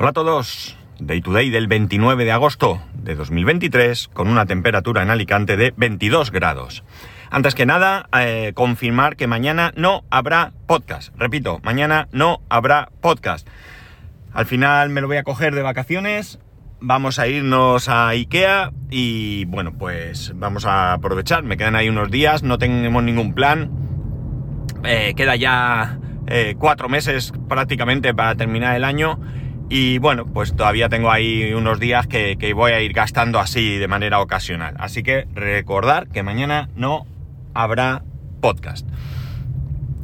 Hola a todos, Day to Day del 29 de agosto de 2023 con una temperatura en Alicante de 22 grados. Antes que nada, eh, confirmar que mañana no habrá podcast. Repito, mañana no habrá podcast. Al final me lo voy a coger de vacaciones, vamos a irnos a Ikea y bueno, pues vamos a aprovechar. Me quedan ahí unos días, no tenemos ningún plan. Eh, queda ya eh, cuatro meses prácticamente para terminar el año y bueno, pues todavía tengo ahí unos días que, voy a ir gastando así de manera ocasional. Así que recordar que mañana no habrá podcast.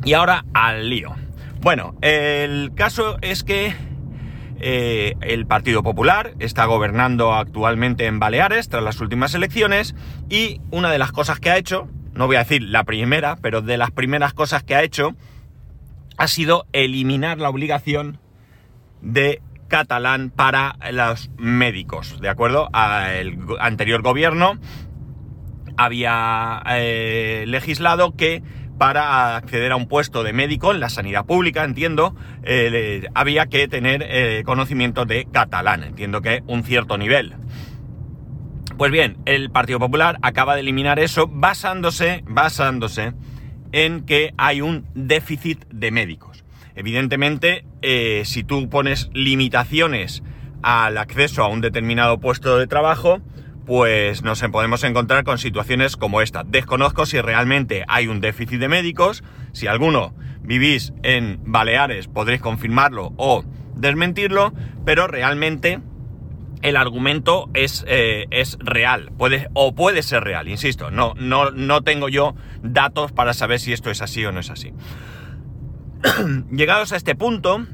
Y ahora al lío. Bueno, el caso es que eh, el Partido Popular está gobernando actualmente en Baleares tras las últimas elecciones y una de las cosas que ha hecho, no voy a decir la primera, pero de las primeras cosas que ha hecho, ha sido eliminar la obligación de catalán para los médicos, ¿de acuerdo? El anterior gobierno había eh, legislado que para acceder a un puesto de médico en la sanidad pública, entiendo, eh, había que tener eh, conocimiento de catalán, entiendo que un cierto nivel. Pues bien, el Partido Popular acaba de eliminar eso basándose, basándose en que hay un déficit de médicos. Evidentemente, eh, si tú pones limitaciones al acceso a un determinado puesto de trabajo, pues nos podemos encontrar con situaciones como esta. Desconozco si realmente hay un déficit de médicos, si alguno vivís en Baleares podréis confirmarlo o desmentirlo, pero realmente el argumento es, eh, es real, puede, o puede ser real, insisto, no, no, no tengo yo datos para saber si esto es así o no es así. Llegados a este punto,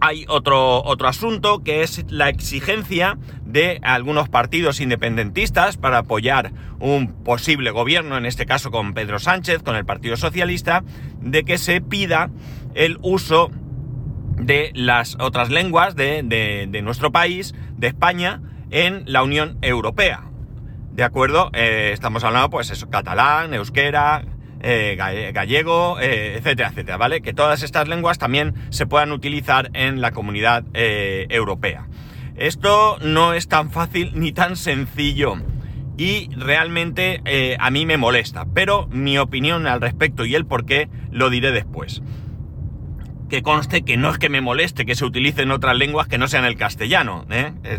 hay otro, otro asunto que es la exigencia de algunos partidos independentistas para apoyar un posible gobierno, en este caso con Pedro Sánchez, con el Partido Socialista, de que se pida el uso de las otras lenguas de, nuestro país, de España, en la Unión Europea. ¿De acuerdo? Eh, estamos hablando, pues eso, catalán, euskera, eh, gallego, eh, etcétera, etcétera, ¿vale? Que todas estas lenguas también se puedan utilizar en la comunidad eh, europea. Esto no es tan fácil ni tan sencillo y realmente a mí me molesta, pero mi opinión al respecto y el por qué lo diré después. Que conste que no es que me moleste que se utilicen otras lenguas que no sean el castellano,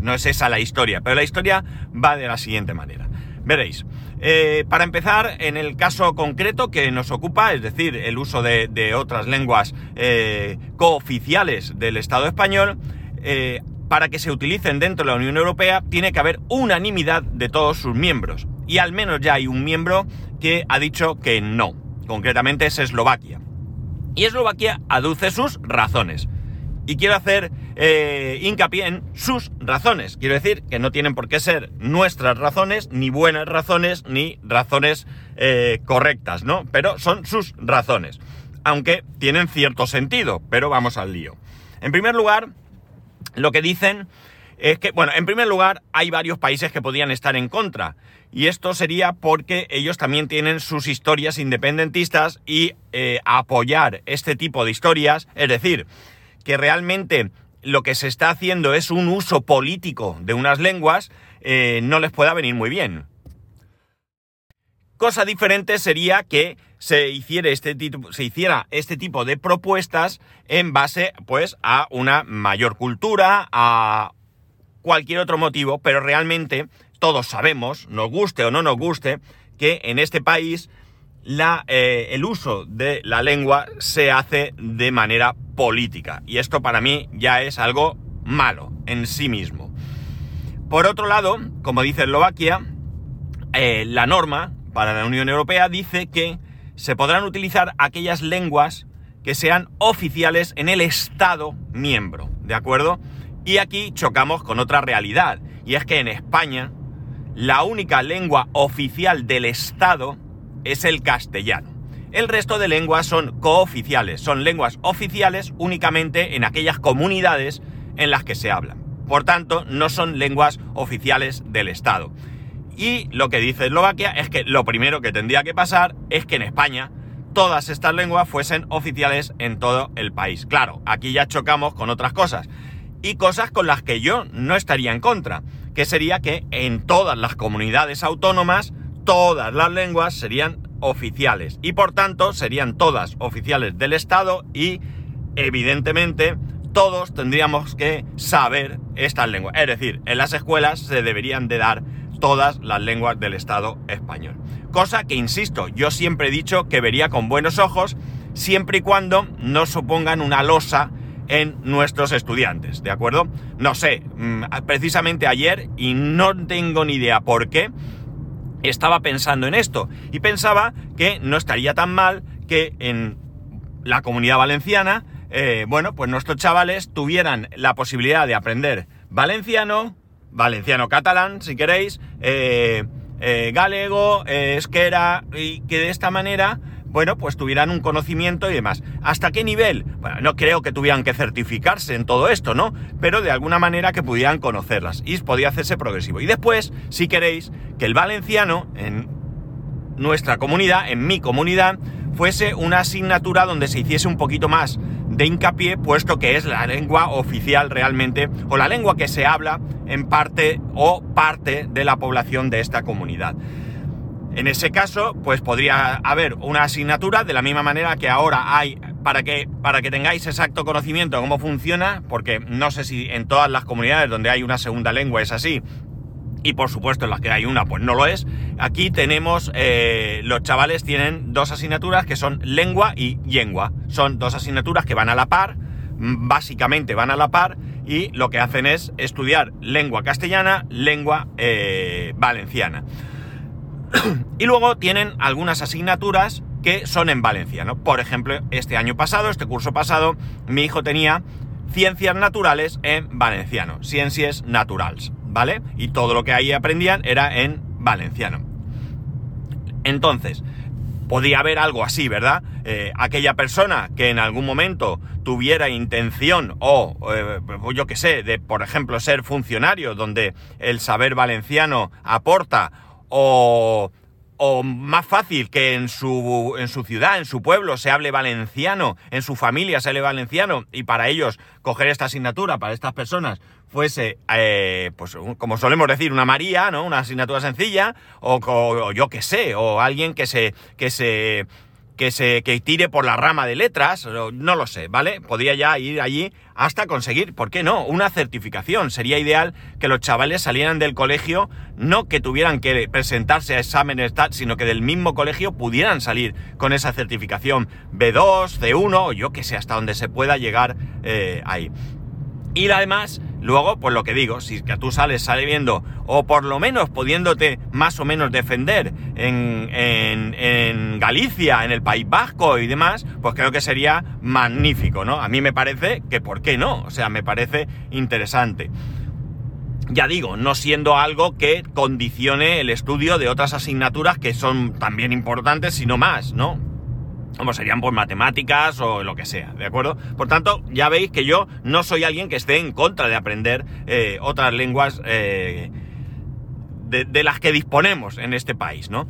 no es esa la historia, pero la historia va de la siguiente manera. Veréis. Eh, para empezar, en el caso concreto que nos ocupa, es decir, el uso de, otras lenguas eh, cooficiales del Estado español, eh, para que se utilicen dentro de la Unión Europea tiene que haber unanimidad de todos sus miembros. Y al menos ya hay un miembro que ha dicho que no. Concretamente es Eslovaquia. Y Eslovaquia aduce sus razones. Y quiero hacer eh, hincapié en sus razones. Quiero decir que no tienen por qué ser nuestras razones, ni buenas razones, ni razones eh, correctas, ¿no? Pero son sus razones. Aunque tienen cierto sentido, pero vamos al lío. En primer lugar, lo que dicen es que, bueno, en primer lugar, hay varios países que podrían estar en contra. Y esto sería porque ellos también tienen sus historias independentistas y eh, apoyar este tipo de historias, es decir, que realmente lo que se está haciendo es un uso político de unas lenguas, eh, no les pueda venir muy bien. Cosa diferente sería que se hiciera, este se hiciera este tipo de propuestas en base pues, a una mayor cultura, a cualquier otro motivo, pero realmente todos sabemos, nos guste o no nos guste, que en este país la, eh, el uso de la lengua se hace de manera política. Y esto para mí ya es algo malo en sí mismo. Por otro lado, como dice Eslovaquia, eh, la norma para la Unión Europea dice que se podrán utilizar aquellas lenguas que sean oficiales en el Estado miembro, ¿de acuerdo? Y aquí chocamos con otra realidad, y es que en España la única lengua oficial del Estado es el castellano. El resto de lenguas son cooficiales, son lenguas oficiales únicamente en aquellas comunidades en las que se hablan. Por tanto, no son lenguas oficiales del Estado. Y lo que dice Eslovaquia es que lo primero que tendría que pasar es que en España todas estas lenguas fuesen oficiales en todo el país. Claro, aquí ya chocamos con otras cosas. y cosas con las que yo no estaría en contra, que sería que en todas las comunidades autónomas todas las lenguas serían oficiales y por tanto serían todas oficiales del Estado y evidentemente todos tendríamos que saber estas lenguas. Es decir, en las escuelas se deberían de dar todas las lenguas del Estado español. Cosa que, insisto, yo siempre he dicho que vería con buenos ojos siempre y cuando no supongan una losa en nuestros estudiantes, ¿de acuerdo? No sé, mm, precisamente ayer, y no tengo ni idea por qué, estaba pensando en esto. Y pensaba que no estaría tan mal que en la comunidad valenciana, eh, bueno, pues nuestros chavales tuvieran la posibilidad de aprender valenciano, valenciano catalán, si queréis, eh, eh, galego, esquera, y que de esta manera bueno, pues tuvieran un conocimiento y demás. ¿Hasta qué nivel? Bueno, no creo que tuvieran que certificarse en todo esto, ¿no? Pero de alguna manera que pudieran conocerlas y podía hacerse progresivo. Y después, si queréis, que el valenciano en nuestra comunidad, en mi comunidad, fuese una asignatura donde se hiciese un poquito más de hincapié, puesto que es la lengua oficial realmente, o la lengua que se habla en parte o parte de la población de esta comunidad. En ese caso, pues podría haber una asignatura de la misma manera que ahora hay para que, para que tengáis exacto conocimiento de cómo funciona, porque no sé si en todas las comunidades donde hay una segunda lengua es así, y por supuesto en las que hay una pues no lo es. Aquí tenemos, eh, los chavales tienen dos asignaturas que son lengua y lengua. Son dos asignaturas que van a la par, básicamente van a la par, y lo que hacen es estudiar lengua castellana, lengua eh, valenciana. y luego tienen algunas asignaturas que son en valenciano. Por ejemplo, este año pasado, este curso pasado, mi hijo tenía ciencias naturales en valenciano, ciencias naturales, ¿vale? Y todo lo que ahí aprendían era en valenciano. Entonces, podía haber algo así, ¿verdad? Eh, aquella persona que en algún momento tuviera intención o, eh, yo qué sé, de, por ejemplo, ser funcionario, donde el saber valenciano aporta o, más fácil que en su, en su ciudad, en su pueblo, se hable valenciano, en su familia se hable valenciano, y para ellos coger esta asignatura, para estas personas, fuese, eh, pues como solemos decir, una María, ¿no? Una asignatura sencilla, o, o yo qué sé, o alguien que se, que se que se que tire por la rama de letras, no lo sé, ¿vale? Podría ya ir allí hasta conseguir, ¿por qué no? Una certificación. Sería ideal que los chavales salieran del colegio, no que tuvieran que presentarse a exámenes, sino que del mismo colegio pudieran salir con esa certificación B2, C1, o yo que sé, hasta donde se pueda llegar eh, ahí. Y además, luego, pues lo que digo, si que tú sales saliendo, o por lo menos pudiéndote más o menos defender en, en, Galicia, en el País Vasco y demás, pues creo que sería magnífico, ¿no? A mí me parece que, ¿por qué no? O sea, me parece interesante. Ya digo, no siendo algo que condicione el estudio de otras asignaturas que son también importantes, sino más, ¿no? Como serían por matemáticas o lo que sea, ¿de acuerdo? Por tanto, ya veis que yo no soy alguien que esté en contra de aprender eh, otras lenguas eh, de, las que disponemos en este país, ¿no?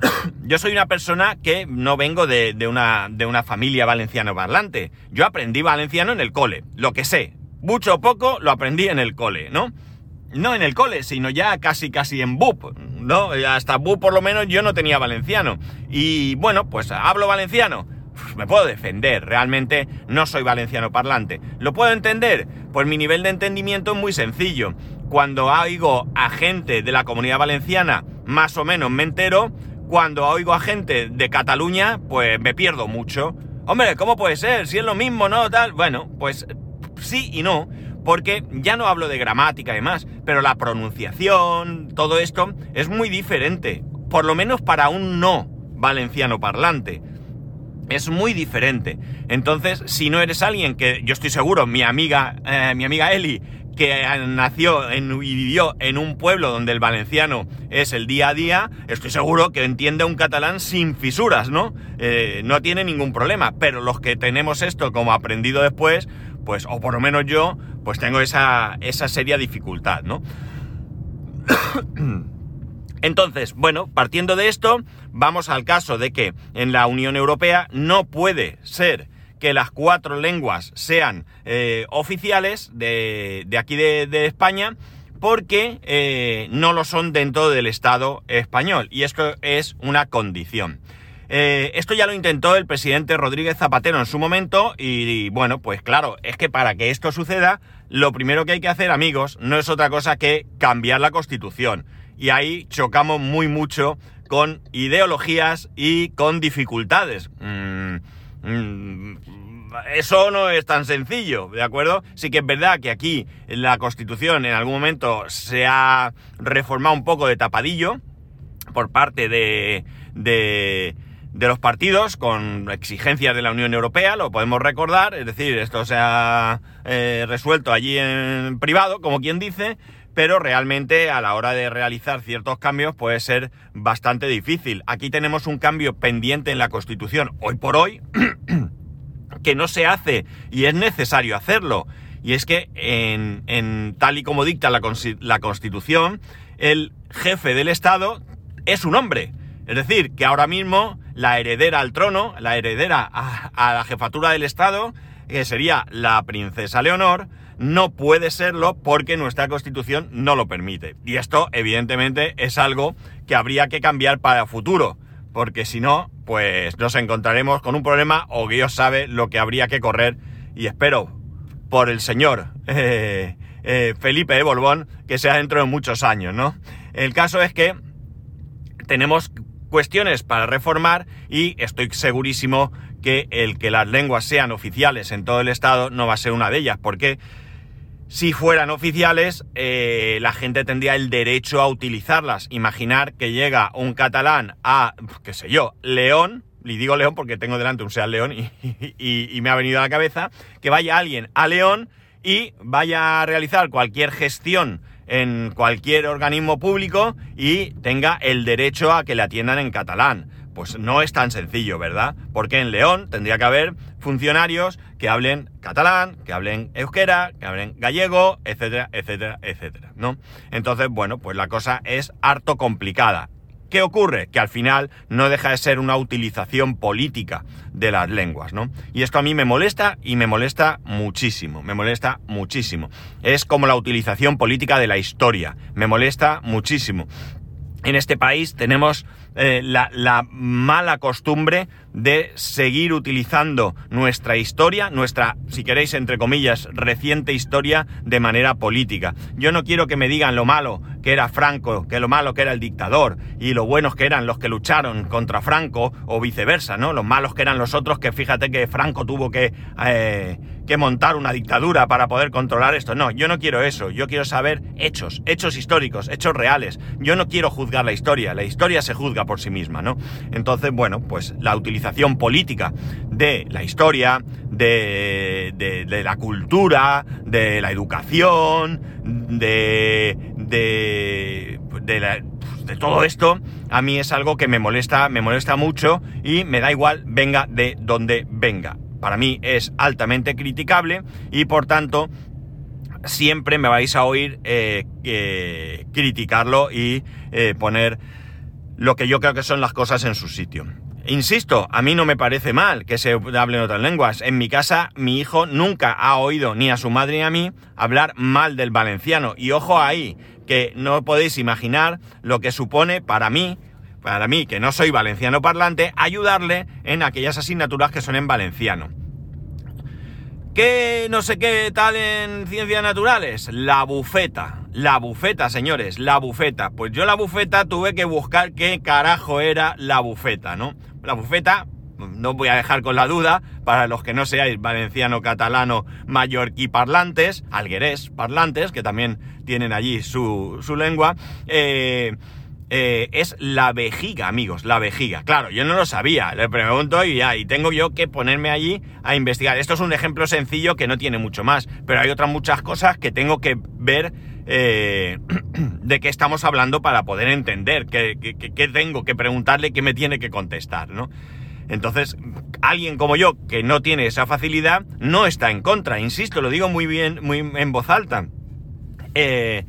yo soy una persona que no vengo de, una, de una familia valenciano parlante. Yo aprendí valenciano en el cole, lo que sé. Mucho o poco lo aprendí en el cole, ¿no? No en el cole, sino ya casi casi en BUP, ¿no? Hasta BUP por lo menos yo no tenía valenciano. Y bueno, pues hablo valenciano. me puedo defender, realmente no soy valenciano parlante. ¿Lo puedo entender? Pues mi nivel de entendimiento es muy sencillo. Cuando oigo a gente de la comunidad valenciana, más o menos me entero. Cuando oigo a gente de Cataluña, pues me pierdo mucho. Hombre, ¿cómo puede ser? Si es lo mismo, ¿no? Tal. Bueno, pues sí y no porque ya no hablo de gramática y demás, pero la pronunciación, todo esto es muy diferente, por lo menos para un no valenciano parlante. Es muy diferente. Entonces, si no eres alguien que, yo estoy seguro, mi amiga, eh, mi amiga Eli, que nació y vivió en un pueblo donde el valenciano es el día a día, estoy seguro que entiende un catalán sin fisuras, ¿no? Eh, no tiene ningún problema. Pero los que tenemos esto como aprendido después, pues, o por lo menos yo, pues tengo esa, esa seria dificultad, ¿no? Entonces, bueno, partiendo de esto, vamos al caso de que en la Unión Europea no puede ser que las cuatro lenguas sean eh, oficiales de, aquí de, España porque eh, no lo son dentro del Estado español y esto es una condición. Eh, esto ya lo intentó el presidente Rodríguez Zapatero en su momento y, bueno, pues claro, es que para que esto suceda, lo primero que hay que hacer, amigos, no es otra cosa que cambiar la constitución. Y ahí chocamos muy mucho con ideologías y con dificultades. Mm, mm, eso no es tan sencillo, ¿de acuerdo? Sí que es verdad que aquí la Constitución en algún momento se ha reformado un poco de tapadillo por parte de, de, los partidos con exigencias de la Unión Europea, lo podemos recordar, es decir, esto se ha eh, resuelto allí en privado, como quien dice, pero realmente a la hora de realizar ciertos cambios puede ser bastante difícil. Aquí tenemos un cambio pendiente en la Constitución hoy por hoy que no se hace y es necesario hacerlo. Y es que en, tal y como dicta la, Constitución, el jefe del Estado es un hombre. Es decir, que ahora mismo la heredera al trono, la heredera a, la jefatura del Estado, que sería la princesa Leonor, no puede serlo porque nuestra constitución no lo permite. Y esto, evidentemente, es algo que habría que cambiar para el futuro, porque si no, pues nos encontraremos con un problema o Dios sabe lo que habría que correr y espero por el señor eh, eh, Felipe de Borbón que sea dentro de muchos años, ¿no? El caso es que tenemos cuestiones para reformar y estoy segurísimo que el que las lenguas sean oficiales en todo el estado no va a ser una de ellas, porque si fueran oficiales, eh, la gente tendría el derecho a utilizarlas. Imaginar que llega un catalán a, qué sé yo, León, y digo León porque tengo delante un Seat León y, me ha venido a la cabeza, que vaya alguien a León y vaya a realizar cualquier gestión en cualquier organismo público y tenga el derecho a que le atiendan en catalán. Pues no es tan sencillo, ¿verdad? Porque en León tendría que haber funcionarios que hablen catalán, que hablen euskera, que hablen gallego, etcétera, etcétera, etcétera, ¿no? Entonces, bueno, pues la cosa es harto complicada. ¿Qué ocurre? Que al final no deja de ser una utilización política de las lenguas, ¿no? Y esto a mí me molesta y me molesta muchísimo, me molesta muchísimo. Es como la utilización política de la historia, me molesta muchísimo. En este país tenemos eh, la, mala costumbre de seguir utilizando nuestra historia, nuestra, si queréis, entre comillas, reciente historia de manera política. Yo no quiero que me digan lo malo que era Franco, que lo malo que era el dictador y lo buenos que eran los que lucharon contra Franco o viceversa, ¿no? Los malos que eran los otros que fíjate que Franco tuvo que, eh, que montar una dictadura para poder controlar esto. No, yo no quiero eso. Yo quiero saber hechos, hechos históricos, hechos reales. Yo no quiero juzgar la historia. La historia se juzga por sí misma, ¿no? Entonces, bueno, pues la utilización política de la historia, de, la cultura, de la educación, de, de, de, de todo esto, a mí es algo que me molesta, me molesta mucho y me da igual venga de donde venga. Para mí es altamente criticable y por tanto siempre me vais a oír eh, criticarlo y eh, poner lo que yo creo que son las cosas en su sitio. Insisto, a mí no me parece mal que se hablen otras lenguas. En mi casa, mi hijo nunca ha oído ni a su madre ni a mí hablar mal del valenciano. Y ojo ahí, que no podéis imaginar lo que supone para mí, para mí que no soy valenciano parlante, ayudarle en aquellas asignaturas que son en valenciano. ¿Qué no sé qué tal en ciencias naturales? La bufeta. La bufeta, señores, la bufeta. Pues yo la bufeta tuve que buscar qué carajo era la bufeta, ¿no? La bufeta, no voy a dejar con la duda, para los que no seáis valenciano, catalano, mallorquí parlantes, alguerés parlantes, que también tienen allí su, su lengua, eh, eh, es la vejiga, amigos, la vejiga. Claro, yo no lo sabía, le pregunto y ya, y tengo yo que ponerme allí a investigar. Esto es un ejemplo sencillo que no tiene mucho más, pero hay otras muchas cosas que tengo que ver eh, de qué estamos hablando para poder entender qué, tengo que preguntarle, qué me tiene que contestar, ¿no? Entonces, alguien como yo que no tiene esa facilidad no está en contra, insisto, lo digo muy bien, muy en voz alta. Eh,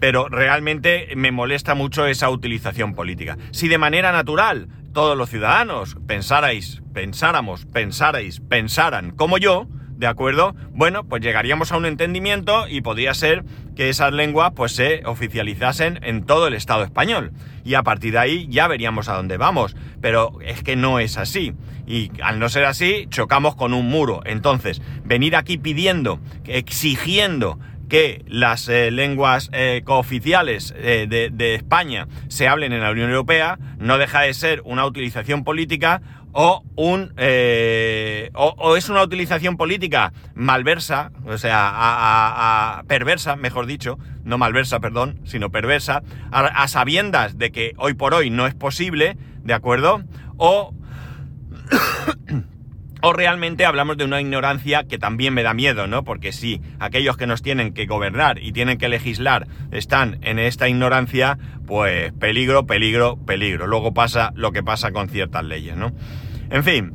pero realmente me molesta mucho esa utilización política. Si de manera natural todos los ciudadanos pensarais, pensáramos, pensarais, pensaran como yo, ¿de acuerdo? Bueno, pues llegaríamos a un entendimiento y podría ser que esas lenguas pues se oficializasen en todo el Estado español. Y a partir de ahí ya veríamos a dónde vamos. Pero es que no es así. Y al no ser así, chocamos con un muro. Entonces, venir aquí pidiendo, exigiendo que las eh, lenguas eh, cooficiales eh, de, España se hablen en la Unión Europea no deja de ser una utilización política o un o, es una utilización política malversa, o sea, perversa, mejor dicho, no malversa, perdón, sino perversa, a sabiendas de que hoy por hoy no es posible, ¿de acuerdo? O o realmente hablamos de una ignorancia que también me da miedo, ¿no? Porque si aquellos que nos tienen que gobernar y tienen que legislar están en esta ignorancia, pues peligro, peligro, peligro. Luego pasa lo que pasa con ciertas leyes, ¿no? En fin.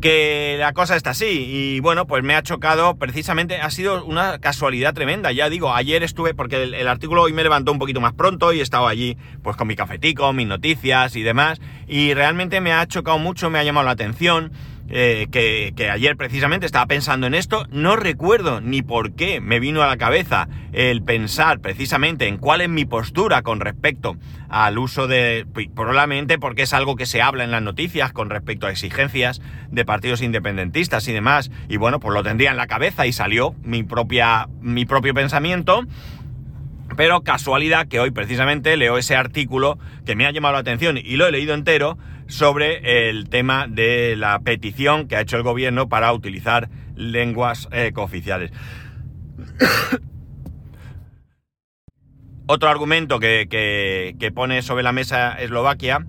Que la cosa está así. Y bueno pues me ha chocado precisamente ha sido una casualidad tremenda. Ya digo ayer estuve porque el, artículo hoy me levantó un poquito más pronto y he estado allí pues con mi cafetico mis noticias y demás. Y realmente me ha chocado mucho me ha llamado la atención eh, que, que ayer precisamente estaba pensando en esto, no recuerdo ni por qué me vino a la cabeza el pensar precisamente en cuál es mi postura con respecto al uso de, probablemente porque es algo que se habla en las noticias con respecto a exigencias de partidos independentistas y demás, y bueno, pues lo tendría en la cabeza y salió mi propia, mi propio pensamiento. Pero casualidad que hoy precisamente leo ese artículo que me ha llamado la atención y lo he leído entero sobre el tema de la petición que ha hecho el gobierno para utilizar lenguas eh, cooficiales. Otro argumento que, que- pone sobre la mesa Eslovaquia,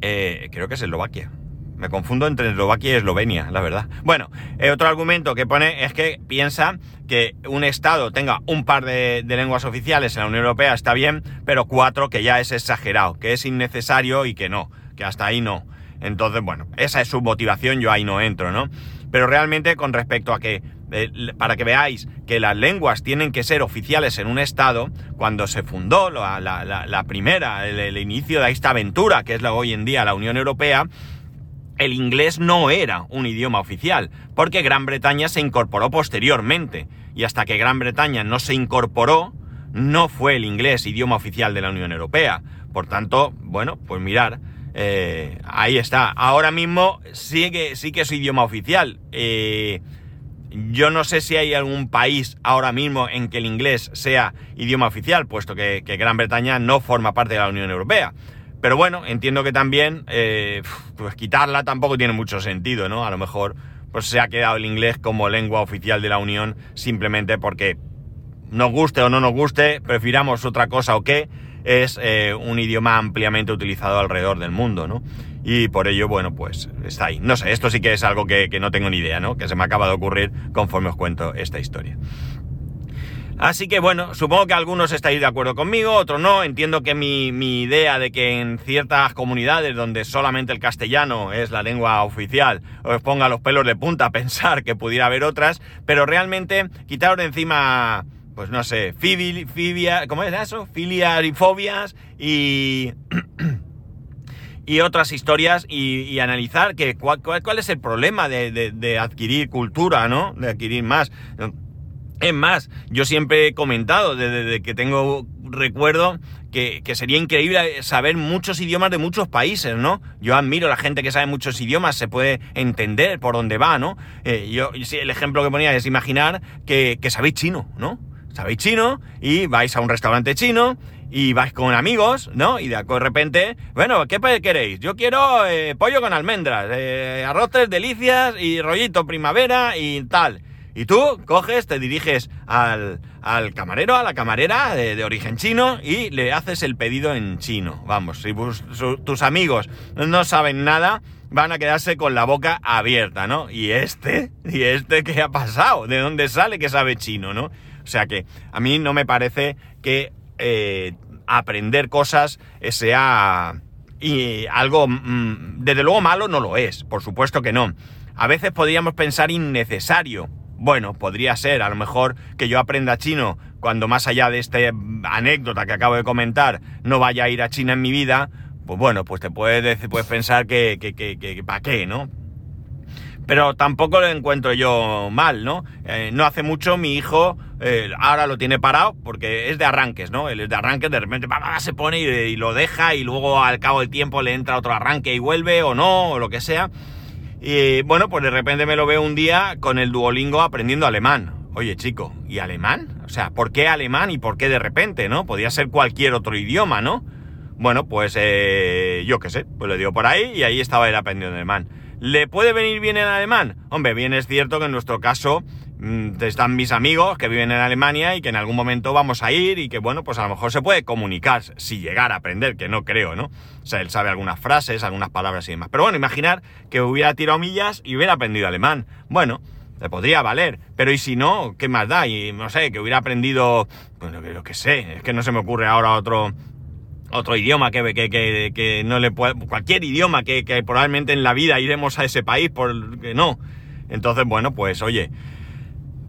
eh, creo que es Eslovaquia. Me confundo entre Eslovaquia y Eslovenia, la verdad. Bueno, eh, otro argumento que pone es que piensa que un Estado tenga un par de lenguas oficiales en la Unión Europea está bien, pero cuatro que ya es exagerado, que es innecesario y que no, hasta ahí no. Entonces, bueno, esa es su motivación, yo ahí no entro, ¿no? Pero realmente con respecto a que, eh, para que veáis que las lenguas tienen que ser oficiales en un Estado, cuando se fundó la primera, el, el inicio de esta aventura que es la, hoy en día la Unión Europea, el inglés no era un idioma oficial, porque Gran Bretaña se incorporó posteriormente, y hasta que Gran Bretaña no se incorporó, no fue el inglés idioma oficial de la Unión Europea. Por tanto, bueno, pues mirar, eh, ahí está. Ahora mismo sí que, sí que es idioma oficial. Eh, yo no sé si hay algún país ahora mismo en que el inglés sea idioma oficial, puesto que, Gran Bretaña no forma parte de la Unión Europea. Pero bueno, entiendo que también, eh, pues quitarla tampoco tiene mucho sentido, ¿no? A lo mejor, pues se ha quedado el inglés como lengua oficial de la Unión simplemente porque nos guste o no nos guste, prefiramos otra cosa o qué, es eh, un idioma ampliamente utilizado alrededor del mundo, ¿no? Y por ello, bueno, pues está ahí. No sé, esto sí que es algo que, que no tengo ni idea, ¿no? Que se me acaba de ocurrir conforme os cuento esta historia. Así que bueno, supongo que algunos estáis de acuerdo conmigo, otros no. Entiendo que mi, mi idea de que en ciertas comunidades donde solamente el castellano es la lengua oficial os ponga los pelos de punta a pensar que pudiera haber otras, pero realmente quitaros de encima, pues no sé, fibil, ¿cómo es eso? Filias y fobias y... y otras historias y, y analizar que cuál, es el problema de, de- adquirir cultura, ¿no? De adquirir más. Es más, yo siempre he comentado desde, que tengo recuerdo que, que sería increíble saber muchos idiomas de muchos países, ¿no? Yo admiro a la gente que sabe muchos idiomas, se puede entender por dónde va, ¿no? Eh, yo, el ejemplo que ponía es imaginar que, que sabéis chino, ¿no? Sabéis chino y vais a un restaurante chino y vais con amigos, ¿no? Y de repente, bueno, ¿qué queréis? Yo quiero eh, pollo con almendras, eh, arroz delicias y rollito primavera y tal. Y tú coges, te diriges al, al camarero, a la camarera de, origen chino y le haces el pedido en chino. Vamos, si su- tus amigos no saben nada, van a quedarse con la boca abierta, ¿no? Y este, y este, ¿qué ha pasado? ¿De dónde sale que sabe chino, no? O sea que a mí no me parece que eh, aprender cosas sea y algo, mm, desde luego malo no lo es, por supuesto que no. A veces podríamos pensar innecesario. bueno, podría ser, a lo mejor que yo aprenda chino cuando más allá de esta anécdota que acabo de comentar, no vaya a ir a China en mi vida, pues bueno, pues te puedes, puedes pensar que, que, que, que ¿para qué, no? Pero tampoco lo encuentro yo mal, ¿no? Eh, no hace mucho mi hijo eh, ahora lo tiene parado porque es de arranques, ¿no? Él es de arranques, de repente se pone y, lo deja y luego al cabo del tiempo le entra otro arranque y vuelve o no, o lo que sea. Y bueno, pues de repente me lo veo un día con el Duolingo aprendiendo alemán. Oye, chico, ¿y alemán? O sea, ¿por qué alemán y por qué de repente, no? Podría ser cualquier otro idioma, ¿no? Bueno, pues eh, yo qué sé, pues le digo por ahí y ahí estaba él aprendiendo alemán. ¿Le puede venir bien en alemán? Hombre, bien es cierto que en nuestro caso mmm, están mis amigos que viven en Alemania y que en algún momento vamos a ir y que bueno, pues a lo mejor se puede comunicar si llegara a aprender, que no creo, ¿no? O sea, él sabe algunas frases, algunas palabras y demás. Pero bueno, imaginar que hubiera tirado millas y hubiera aprendido alemán. Bueno, le podría valer. Pero y si no, ¿qué más da? Y no sé, que hubiera aprendido, bueno, lo que sé, es que no se me ocurre ahora otro otro idioma que, que, que, que no le puede, cualquier idioma que, probablemente en la vida iremos a ese país, porque no. Entonces, bueno, pues oye,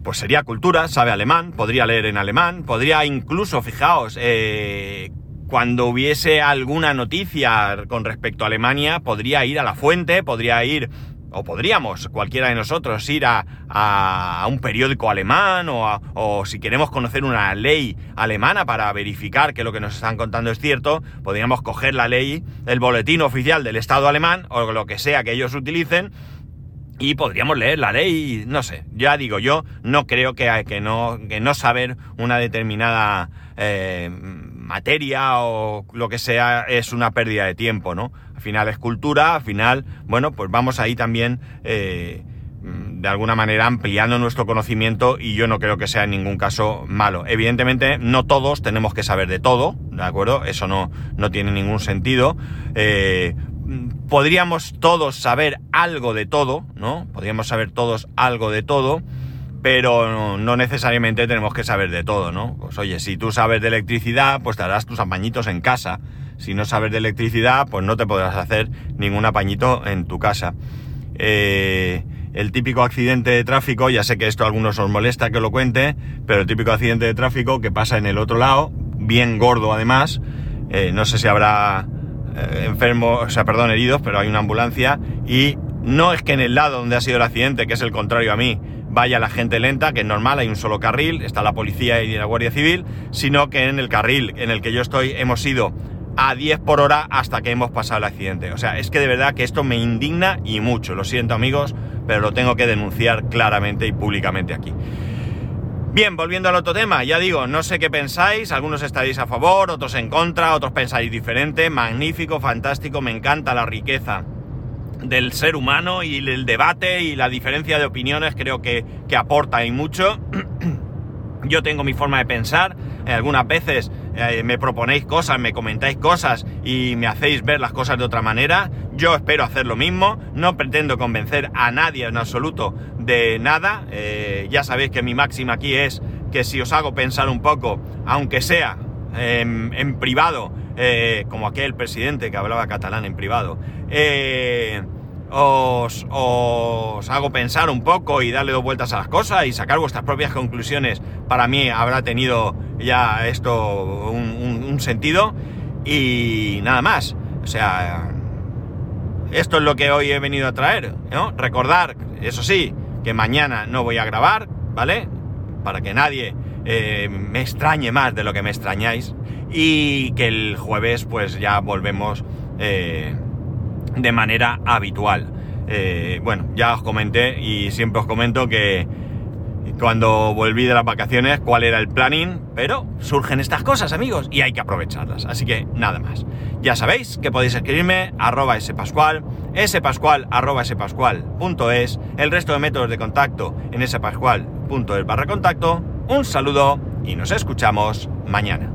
pues sería cultura, sabe alemán, podría leer en alemán, podría incluso, fijaos, eh, cuando hubiese alguna noticia con respecto a Alemania, podría ir a la fuente, podría ir o podríamos cualquiera de nosotros ir a, un periódico alemán o, o, si queremos conocer una ley alemana para verificar que lo que nos están contando es cierto, podríamos coger la ley, el boletín oficial del Estado alemán o lo que sea que ellos utilicen y podríamos leer la ley, no sé, ya digo, yo no creo que, que, no, que no saber una determinada eh, materia o lo que sea es una pérdida de tiempo, ¿no? Al final es cultura, al final, bueno, pues vamos ahí también eh, de alguna manera ampliando nuestro conocimiento y yo no creo que sea en ningún caso malo. Evidentemente no todos tenemos que saber de todo, ¿de acuerdo? Eso no, no tiene ningún sentido. Eh, podríamos todos saber algo de todo, ¿no? Podríamos saber todos algo de todo, pero no, necesariamente tenemos que saber de todo, ¿no? Pues oye, si tú sabes de electricidad, pues te harás tus apañitos en casa. Si no sabes de electricidad, pues no te podrás hacer ningún apañito en tu casa. Eh, el típico accidente de tráfico, ya sé que esto a algunos os molesta que lo cuente, pero el típico accidente de tráfico que pasa en el otro lado, bien gordo además, eh, no sé si habrá eh, enfermos, o sea, perdón, heridos, pero hay una ambulancia y no es que en el lado donde ha sido el accidente, que es el contrario a mí, vaya la gente lenta, que es normal, hay un solo carril, está la policía y la Guardia Civil, sino que en el carril en el que yo estoy hemos ido a 10 por hora hasta que hemos pasado el accidente. O sea, es que de verdad que esto me indigna y mucho. Lo siento amigos, pero lo tengo que denunciar claramente y públicamente aquí. Bien, volviendo al otro tema, ya digo, no sé qué pensáis, algunos estaréis a favor, otros en contra, otros pensáis diferente, magnífico, fantástico, me encanta la riqueza del ser humano y el debate y la diferencia de opiniones creo que, que aporta y mucho. Yo tengo mi forma de pensar, algunas veces eh, me proponéis cosas, me comentáis cosas y me hacéis ver las cosas de otra manera. Yo espero hacer lo mismo, no pretendo convencer a nadie en absoluto de nada. Eh, ya sabéis que mi máxima aquí es que si os hago pensar un poco, aunque sea en, privado, eh, como aquel presidente que hablaba catalán en privado, os, hago pensar un poco y darle dos vueltas a las cosas y sacar vuestras propias conclusiones, para mí habrá tenido ya esto un, sentido y nada más. O sea, esto es lo que hoy he venido a traer. Recordar, eso sí, que mañana no voy a grabar, ¿vale? Para que nadie eh, me extrañe más de lo que me extrañáis y que el jueves pues ya volvemos eh, de manera habitual. Eh, bueno, ya os comenté y siempre os comento que cuando volví de las vacaciones cuál era el planning, pero surgen estas cosas, amigos, y hay que aprovecharlas. Así que nada más. Ya sabéis que podéis escribirme arroba spascual, spascual arroba spascual.es, el resto de métodos de contacto en spascual.es barra contacto. Un saludo y nos escuchamos mañana.